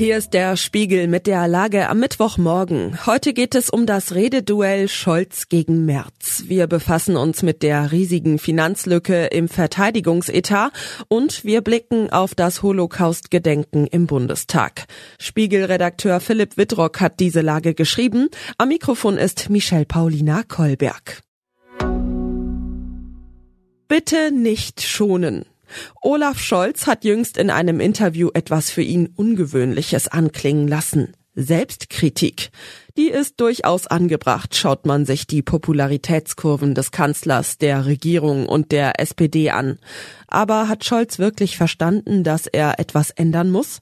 Hier ist der Spiegel mit der Lage am Mittwochmorgen. Heute geht es um das Rededuell Scholz gegen Merz. Wir befassen uns mit der riesigen Finanzlücke im Verteidigungsetat und wir blicken auf das Holocaust-Gedenken im Bundestag. Spiegelredakteur Philipp Wittrock hat diese Lage geschrieben. Am Mikrofon ist Michelle Paulina Kolberg. Bitte nicht schonen. Olaf Scholz hat jüngst in einem Interview etwas für ihn Ungewöhnliches anklingen lassen. Selbstkritik. Die ist durchaus angebracht, schaut man sich die Popularitätskurven des Kanzlers, der Regierung und der SPD an. Aber hat Scholz wirklich verstanden, dass er etwas ändern muss?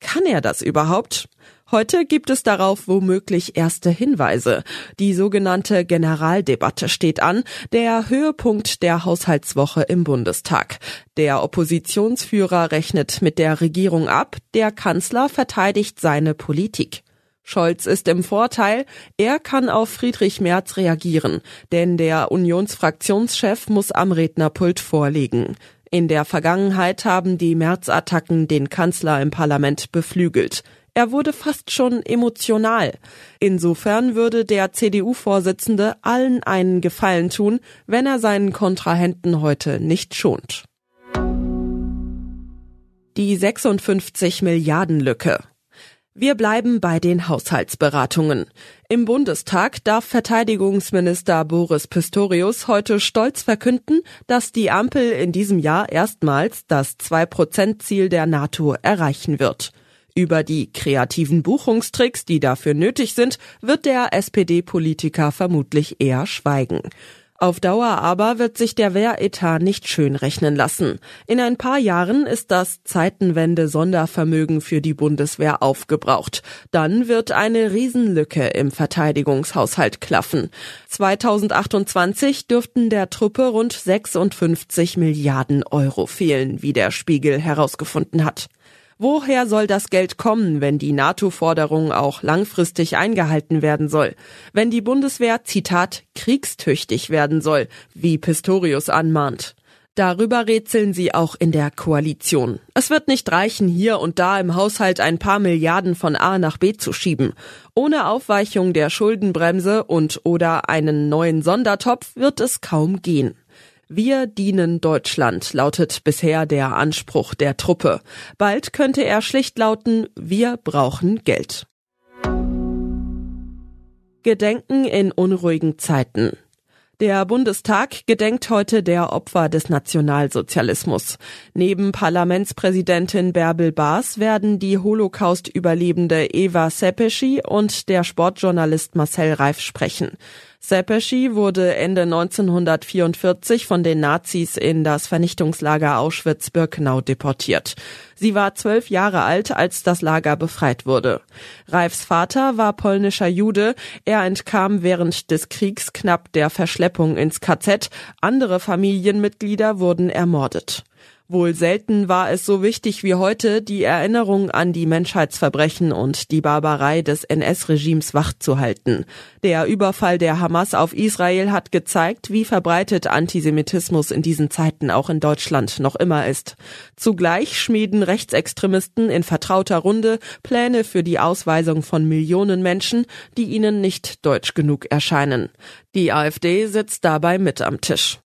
Kann er das überhaupt? Heute gibt es darauf womöglich erste Hinweise. Die sogenannte Generaldebatte steht an, der Höhepunkt der Haushaltswoche im Bundestag. Der Oppositionsführer rechnet mit der Regierung ab, der Kanzler verteidigt seine Politik. Scholz ist im Vorteil, er kann auf Friedrich Merz reagieren, denn der Unionsfraktionschef muss am Rednerpult vorlegen. In der Vergangenheit haben die Merz-Attacken den Kanzler im Parlament beflügelt. Er wurde fast schon emotional. Insofern würde der CDU-Vorsitzende allen einen Gefallen tun, wenn er seinen Kontrahenten heute nicht schont. Die 56 Milliarden Lücke. Wir bleiben bei den Haushaltsberatungen. Im Bundestag darf Verteidigungsminister Boris Pistorius heute stolz verkünden, dass die Ampel in diesem Jahr erstmals das 2-Prozent-Ziel der NATO erreichen wird. Über die kreativen Buchungstricks, die dafür nötig sind, wird der SPD-Politiker vermutlich eher schweigen. Auf Dauer aber wird sich der Wehretat nicht schön rechnen lassen. In ein paar Jahren ist das Zeitenwende Sondervermögen für die Bundeswehr aufgebraucht. Dann wird eine Riesenlücke im Verteidigungshaushalt klaffen. 2028 dürften der Truppe rund 56 Milliarden Euro fehlen, wie der Spiegel herausgefunden hat. Woher soll das Geld kommen, wenn die NATO-Forderung auch langfristig eingehalten werden soll? Wenn die Bundeswehr, Zitat, kriegstüchtig werden soll, wie Pistorius anmahnt? Darüber rätseln sie auch in der Koalition. Es wird nicht reichen, hier und da im Haushalt ein paar Milliarden von A nach B zu schieben. Ohne Aufweichung der Schuldenbremse und oder einen neuen Sondertopf wird es kaum gehen. Wir dienen Deutschland, lautet bisher der Anspruch der Truppe. Bald könnte er schlicht lauten, wir brauchen Geld. Gedenken in unruhigen Zeiten. Der Bundestag gedenkt heute der Opfer des Nationalsozialismus. Neben Parlamentspräsidentin Bärbel Baas werden die Holocaust-Überlebende Eva Sepeschi und der Sportjournalist Marcel Reif sprechen. Sepeschi wurde Ende 1944 von den Nazis in das Vernichtungslager Auschwitz-Birkenau deportiert. Sie war zwölf Jahre alt, als das Lager befreit wurde. Reifs Vater war polnischer Jude. Er entkam während des Kriegs knapp der Verschleppung ins KZ. Andere Familienmitglieder wurden ermordet. Wohl selten war es so wichtig wie heute, die Erinnerung an die Menschheitsverbrechen und die Barbarei des NS-Regimes wachzuhalten. Der Überfall der Hamas auf Israel hat gezeigt, wie verbreitet Antisemitismus in diesen Zeiten auch in Deutschland noch immer ist. Zugleich schmieden Rechtsextremisten in vertrauter Runde Pläne für die Ausweisung von Millionen Menschen, die ihnen nicht deutsch genug erscheinen. Die AfD sitzt dabei mit am Tisch.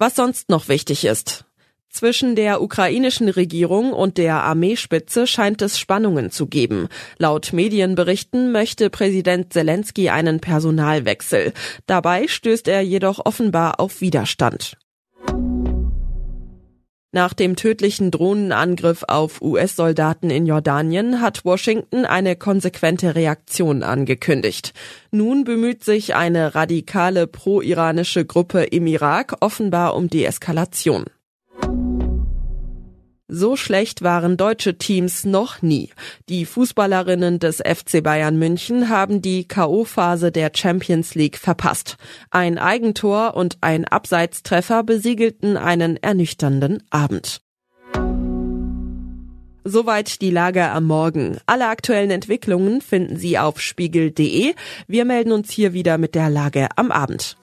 Was sonst noch wichtig ist. Zwischen der ukrainischen Regierung und der Armeespitze scheint es Spannungen zu geben. Laut Medienberichten möchte Präsident Zelensky einen Personalwechsel. Dabei stößt er jedoch offenbar auf Widerstand. Nach dem tödlichen Drohnenangriff auf US-Soldaten in Jordanien hat Washington eine konsequente Reaktion angekündigt. Nun bemüht sich eine radikale pro-iranische Gruppe im Irak offenbar um Deeskalation. So schlecht waren deutsche Teams noch nie. Die Fußballerinnen des FC Bayern München haben die KO-Phase der Champions League verpasst. Ein Eigentor und ein Abseitstreffer besiegelten einen ernüchternden Abend. Soweit die Lage am Morgen. Alle aktuellen Entwicklungen finden Sie auf spiegel.de. Wir melden uns hier wieder mit der Lage am Abend.